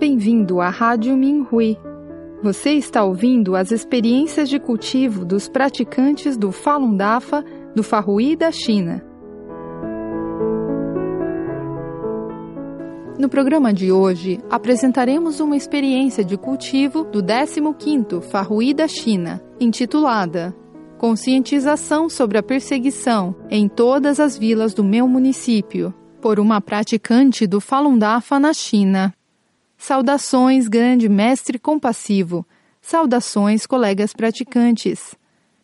Bem-vindo à Rádio Minhui. Você está ouvindo as experiências de cultivo dos praticantes do Falun Dafa do Farrui da China. No programa de hoje, apresentaremos uma experiência de cultivo do 15º Farrui da China, intitulada Conscientização sobre a perseguição em todas as vilas do meu município, por uma praticante do Falun Dafa na China. Saudações, grande mestre compassivo. Saudações, colegas praticantes.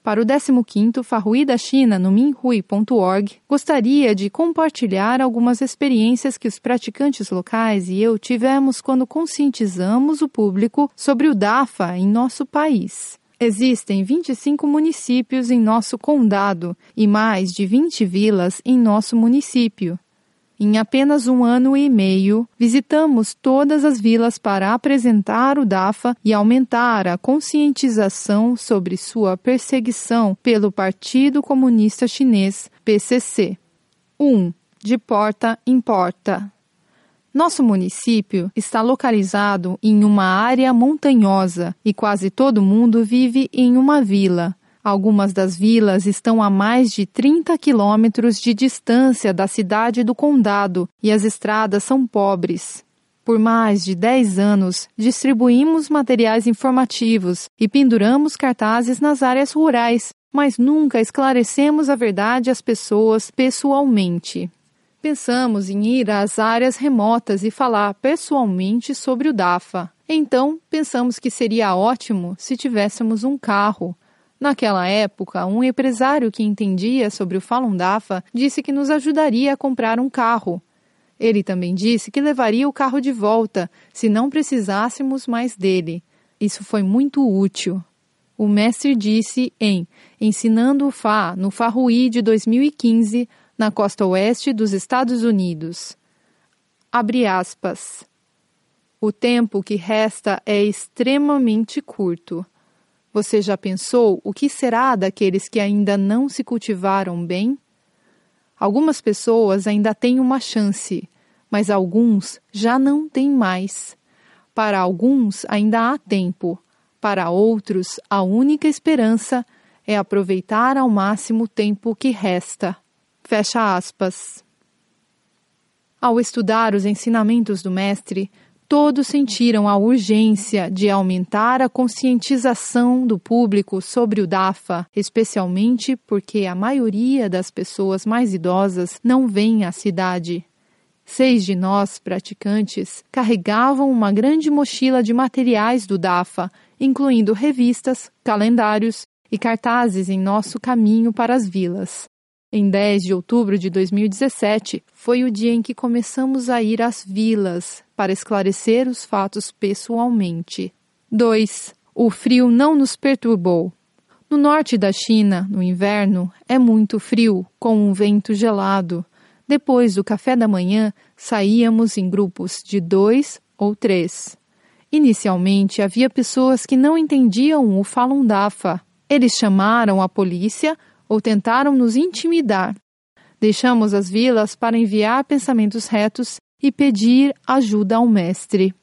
Para o 15º Farrui da China no minhui.org, gostaria de compartilhar algumas experiências que os praticantes locais e eu tivemos quando conscientizamos o público sobre o DAFA em nosso país. Existem 25 municípios em nosso condado e mais de 20 vilas em nosso município. Em apenas um ano e meio, visitamos todas as vilas para apresentar o DAFA e aumentar a conscientização sobre sua perseguição pelo Partido Comunista Chinês, PCC. 1. De porta em porta. Nosso município está localizado em uma área montanhosa e quase todo mundo vive em uma vila. Algumas das vilas estão a mais de 30 quilômetros de distância da cidade do condado e as estradas são pobres. Por mais de 10 anos, distribuímos materiais informativos e penduramos cartazes nas áreas rurais, mas nunca esclarecemos a verdade às pessoas pessoalmente. Pensamos em ir às áreas remotas e falar pessoalmente sobre o DAFA. Então, pensamos que seria ótimo se tivéssemos um carro Naquela época, um empresário que entendia sobre o Falun Dafa disse que nos ajudaria a comprar um carro. Ele também disse que levaria o carro de volta se não precisássemos mais dele. Isso foi muito útil. O mestre disse em Ensinando o Fá no Farruí de 2015, na costa oeste dos Estados Unidos. Abre aspas. O tempo que resta é extremamente curto. Você já pensou o que será daqueles que ainda não se cultivaram bem? Algumas pessoas ainda têm uma chance, mas alguns já não têm mais. Para alguns ainda há tempo, para outros a única esperança é aproveitar ao máximo o tempo que resta. Fecha aspas. Ao estudar os ensinamentos do Mestre, todos sentiram a urgência de aumentar a conscientização do público sobre o DAFA, especialmente porque a maioria das pessoas mais idosas não vem à cidade. Seis de nós, praticantes, carregavam uma grande mochila de materiais do DAFA, incluindo revistas, calendários e cartazes em nosso caminho para as vilas. Em 10 de outubro de 2017, foi o dia em que começamos a ir às vilas para esclarecer os fatos pessoalmente. 2. O frio não nos perturbou. No norte da China, no inverno, é muito frio, com um vento gelado. Depois do café da manhã, saíamos em grupos de dois ou três. Inicialmente, havia pessoas que não entendiam o Falun Dafa. Eles chamaram a polícia ou tentaram nos intimidar. Deixamos as vilas para enviar pensamentos retos e pedir ajuda ao Mestre.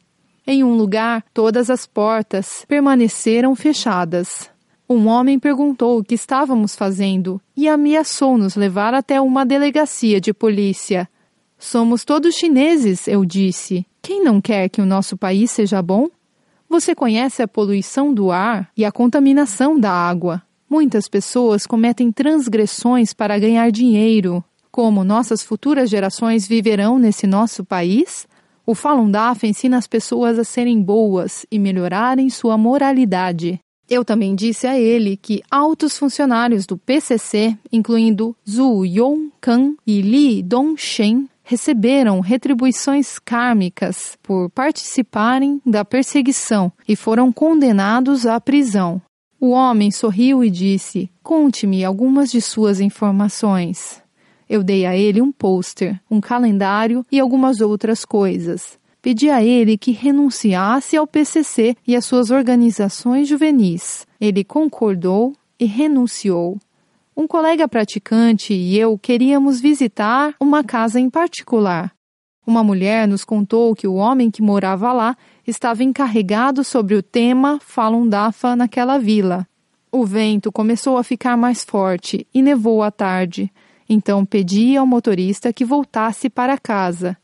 Em um lugar, todas as portas permaneceram fechadas. Um homem perguntou o que estávamos fazendo e ameaçou nos levar até uma delegacia de polícia. Somos todos chineses, eu disse. Quem não quer que o nosso país seja bom? Você conhece a poluição do ar e a contaminação da água. Muitas pessoas cometem transgressões para ganhar dinheiro. Como nossas futuras gerações viverão nesse nosso país? O Falun Dafa ensina as pessoas a serem boas e melhorarem sua moralidade. Eu também disse a ele que altos funcionários do PCC, incluindo Zhu Yongkan e Li Dongshen, receberam retribuições kármicas por participarem da perseguição e foram condenados à prisão. O homem sorriu e disse: Conte-me algumas de suas informações. Eu dei a ele um pôster, um calendário e algumas outras coisas. Pedi a ele que renunciasse ao PCC e às suas organizações juvenis. Ele concordou e renunciou. Um colega praticante e eu queríamos visitar uma casa em particular. Uma mulher nos contou que o homem que morava lá estava encarregado sobre o tema Falun Dafa naquela vila. O vento começou a ficar mais forte e nevou à tarde. Então pedi ao motorista que voltasse para casa.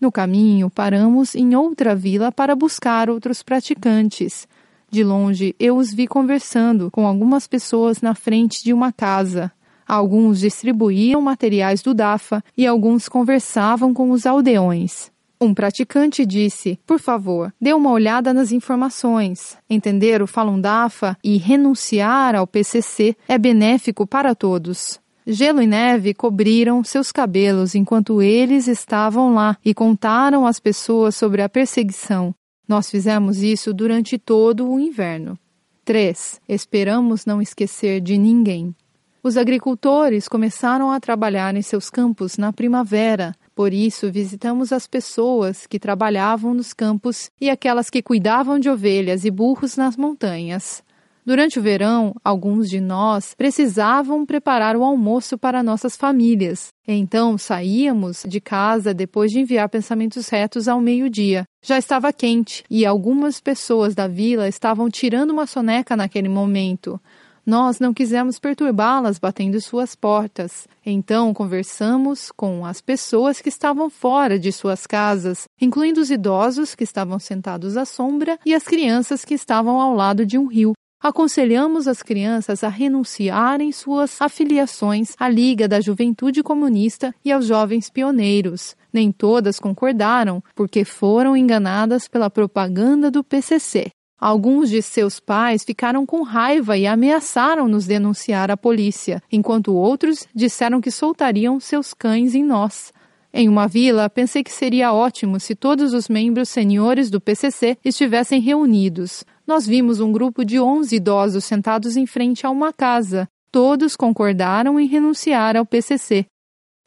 No caminho, paramos em outra vila para buscar outros praticantes. De longe, eu os vi conversando com algumas pessoas na frente de uma casa. Alguns distribuíam materiais do DAFA e alguns conversavam com os aldeões. Um praticante disse: Por favor, dê uma olhada nas informações. Entender o Falun Dafa e renunciar ao PCC é benéfico para todos. Gelo e neve cobriram seus cabelos enquanto eles estavam lá e contaram às pessoas sobre a perseguição. Nós fizemos isso durante todo o inverno. 3. Esperamos não esquecer de ninguém. Os agricultores começaram a trabalhar em seus campos na primavera por isso, visitamos as pessoas que trabalhavam nos campos e aquelas que cuidavam de ovelhas e burros nas montanhas. Durante o verão, alguns de nós precisavam preparar o almoço para nossas famílias. Então saíamos de casa depois de enviar pensamentos retos ao meio-dia. Já estava quente e algumas pessoas da vila estavam tirando uma soneca naquele momento. Nós não quisemos perturbá-las batendo suas portas. Então conversamos com as pessoas que estavam fora de suas casas, incluindo os idosos que estavam sentados à sombra e as crianças que estavam ao lado de um rio. Aconselhamos as crianças a renunciarem suas afiliações à Liga da Juventude Comunista e aos Jovens Pioneiros. Nem todas concordaram, porque foram enganadas pela propaganda do PCC. Alguns de seus pais ficaram com raiva e ameaçaram nos denunciar à polícia, enquanto outros disseram que soltariam seus cães em nós. Em uma vila, pensei que seria ótimo se todos os membros seniores do PCC estivessem reunidos. Nós vimos um grupo de 11 idosos sentados em frente a uma casa. Todos concordaram em renunciar ao PCC.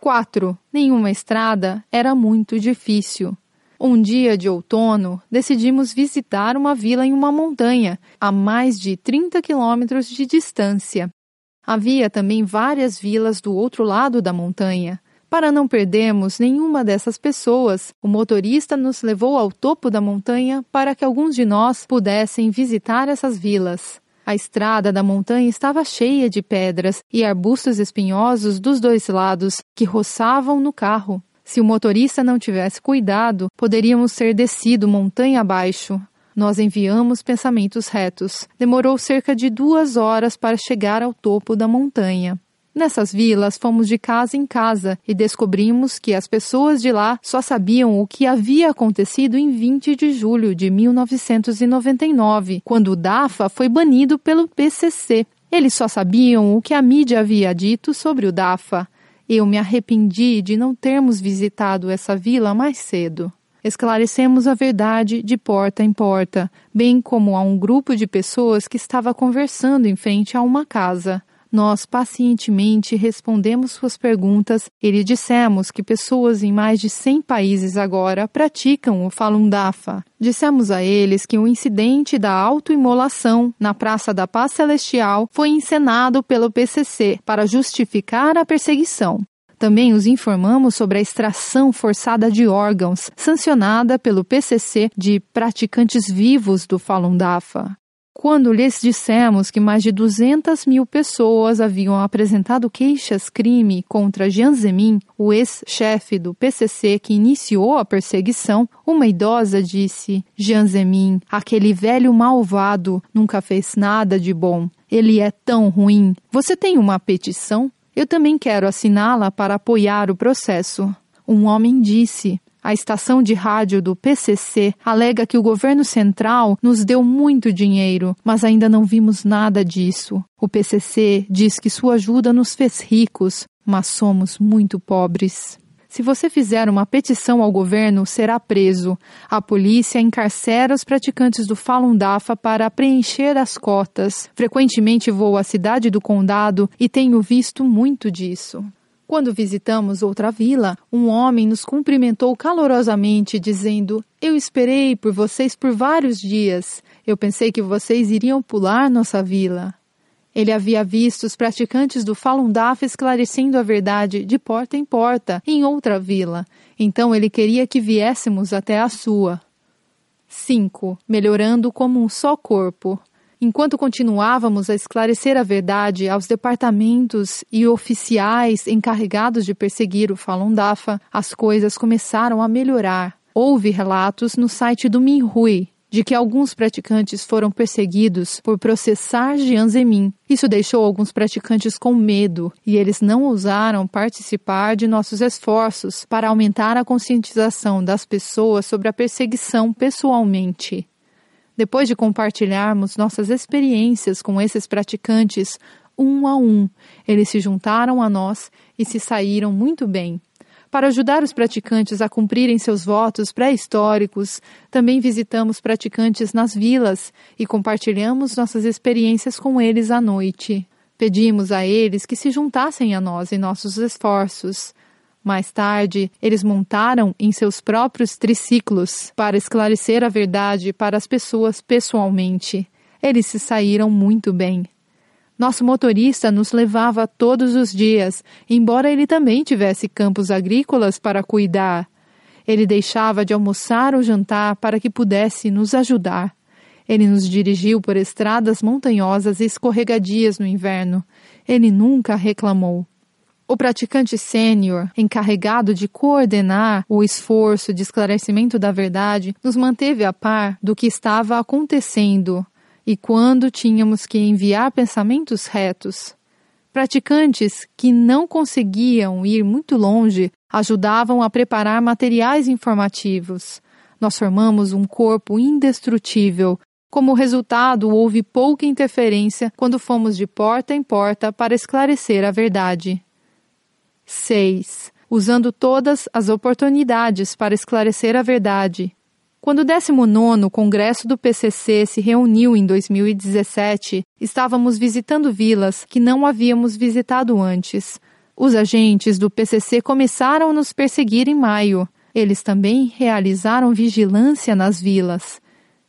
4. Nenhuma estrada era muito difícil. Um dia de outono, decidimos visitar uma vila em uma montanha, a mais de 30 quilômetros de distância. Havia também várias vilas do outro lado da montanha. Para não perdermos nenhuma dessas pessoas, o motorista nos levou ao topo da montanha para que alguns de nós pudessem visitar essas vilas. A estrada da montanha estava cheia de pedras e arbustos espinhosos dos dois lados que roçavam no carro. Se o motorista não tivesse cuidado, poderíamos ter descido montanha abaixo. Nós enviamos pensamentos retos. Demorou cerca de duas horas para chegar ao topo da montanha. Nessas vilas, fomos de casa em casa e descobrimos que as pessoas de lá só sabiam o que havia acontecido em 20 de julho de 1999, quando o DAFA foi banido pelo PCC. Eles só sabiam o que a mídia havia dito sobre o DAFA. Eu me arrependi de não termos visitado essa vila mais cedo. Esclarecemos a verdade de porta em porta, bem como a um grupo de pessoas que estava conversando em frente a uma casa. Nós pacientemente respondemos suas perguntas e lhe dissemos que pessoas em mais de 100 países agora praticam o Falun Dafa. Dissemos a eles que o incidente da autoimolação na Praça da Paz Celestial foi encenado pelo PCC para justificar a perseguição. Também os informamos sobre a extração forçada de órgãos, sancionada pelo PCC de praticantes vivos do Falun Dafa. Quando lhes dissemos que mais de 200 mil pessoas haviam apresentado queixas-crime contra Jian Zemin, o ex-chefe do PCC que iniciou a perseguição, uma idosa disse: Jian Zemin, aquele velho malvado, nunca fez nada de bom. Ele é tão ruim. Você tem uma petição? Eu também quero assiná-la para apoiar o processo. Um homem disse: a estação de rádio do PCC alega que o governo central nos deu muito dinheiro, mas ainda não vimos nada disso. O PCC diz que sua ajuda nos fez ricos, mas somos muito pobres. Se você fizer uma petição ao governo, será preso. A polícia encarcera os praticantes do Falun Dafa para preencher as cotas. Frequentemente vou à cidade do condado e tenho visto muito disso. Quando visitamos outra vila, um homem nos cumprimentou calorosamente, dizendo: Eu esperei por vocês por vários dias. Eu pensei que vocês iriam pular nossa vila. Ele havia visto os praticantes do Falun Dafa esclarecendo a verdade de porta em porta em outra vila. Então ele queria que viéssemos até a sua. 5. Melhorando como um só corpo. Enquanto continuávamos a esclarecer a verdade aos departamentos e oficiais encarregados de perseguir o Falun Dafa, as coisas começaram a melhorar. Houve relatos no site do Minhui de que alguns praticantes foram perseguidos por processar Jian Zemin. Isso deixou alguns praticantes com medo e eles não ousaram participar de nossos esforços para aumentar a conscientização das pessoas sobre a perseguição pessoalmente. Depois de compartilharmos nossas experiências com esses praticantes, um a um, eles se juntaram a nós e se saíram muito bem. Para ajudar os praticantes a cumprirem seus votos pré-históricos, também visitamos praticantes nas vilas e compartilhamos nossas experiências com eles à noite. Pedimos a eles que se juntassem a nós em nossos esforços. Mais tarde, eles montaram em seus próprios triciclos para esclarecer a verdade para as pessoas pessoalmente. Eles se saíram muito bem. Nosso motorista nos levava todos os dias, embora ele também tivesse campos agrícolas para cuidar. Ele deixava de almoçar ou jantar para que pudesse nos ajudar. Ele nos dirigiu por estradas montanhosas e escorregadias no inverno. Ele nunca reclamou. O praticante sênior, encarregado de coordenar o esforço de esclarecimento da verdade, nos manteve a par do que estava acontecendo e quando tínhamos que enviar pensamentos retos. Praticantes que não conseguiam ir muito longe ajudavam a preparar materiais informativos. Nós formamos um corpo indestrutível. Como resultado, houve pouca interferência quando fomos de porta em porta para esclarecer a verdade. 6. Usando todas as oportunidades para esclarecer a verdade, quando o 19 Congresso do PCC se reuniu em 2017, estávamos visitando vilas que não havíamos visitado antes. Os agentes do PCC começaram a nos perseguir em maio. Eles também realizaram vigilância nas vilas.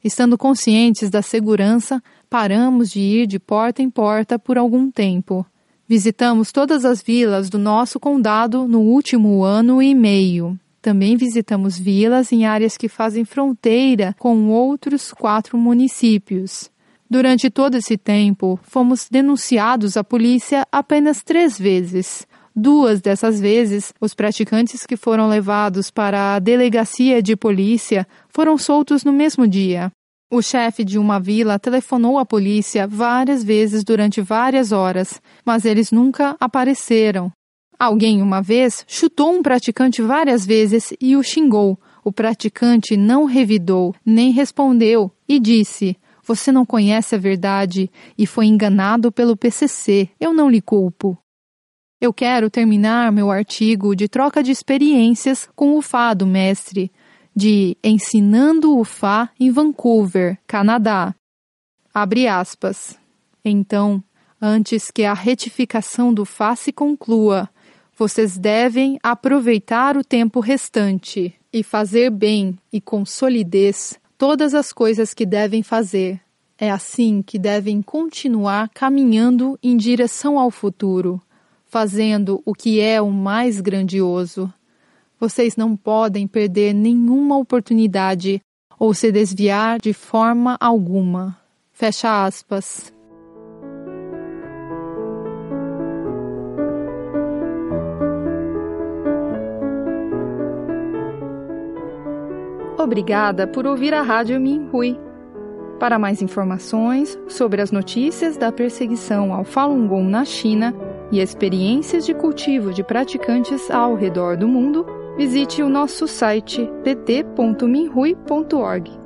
Estando conscientes da segurança, paramos de ir de porta em porta por algum tempo. Visitamos todas as vilas do nosso condado no último ano e meio. Também visitamos vilas em áreas que fazem fronteira com outros quatro municípios. Durante todo esse tempo, fomos denunciados à polícia apenas três vezes. Duas dessas vezes, os praticantes que foram levados para a delegacia de polícia foram soltos no mesmo dia. O chefe de uma vila telefonou à polícia várias vezes durante várias horas, mas eles nunca apareceram. Alguém uma vez chutou um praticante várias vezes e o xingou. O praticante não revidou, nem respondeu e disse: Você não conhece a verdade e foi enganado pelo PCC. Eu não lhe culpo. Eu quero terminar meu artigo de troca de experiências com o Fá do mestre, de Ensinando o Fá em Vancouver, Canadá. Abre aspas. Então, antes que a retificação do Fá se conclua, vocês devem aproveitar o tempo restante e fazer bem e com solidez todas as coisas que devem fazer. É assim que devem continuar caminhando em direção ao futuro, fazendo o que é o mais grandioso. Vocês não podem perder nenhuma oportunidade ou se desviar de forma alguma. Fecha aspas. Obrigada por ouvir a Rádio Minhui. Para mais informações sobre as notícias da perseguição ao Falun Gong na China e experiências de cultivo de praticantes ao redor do mundo, visite o nosso site pt.minhui.org.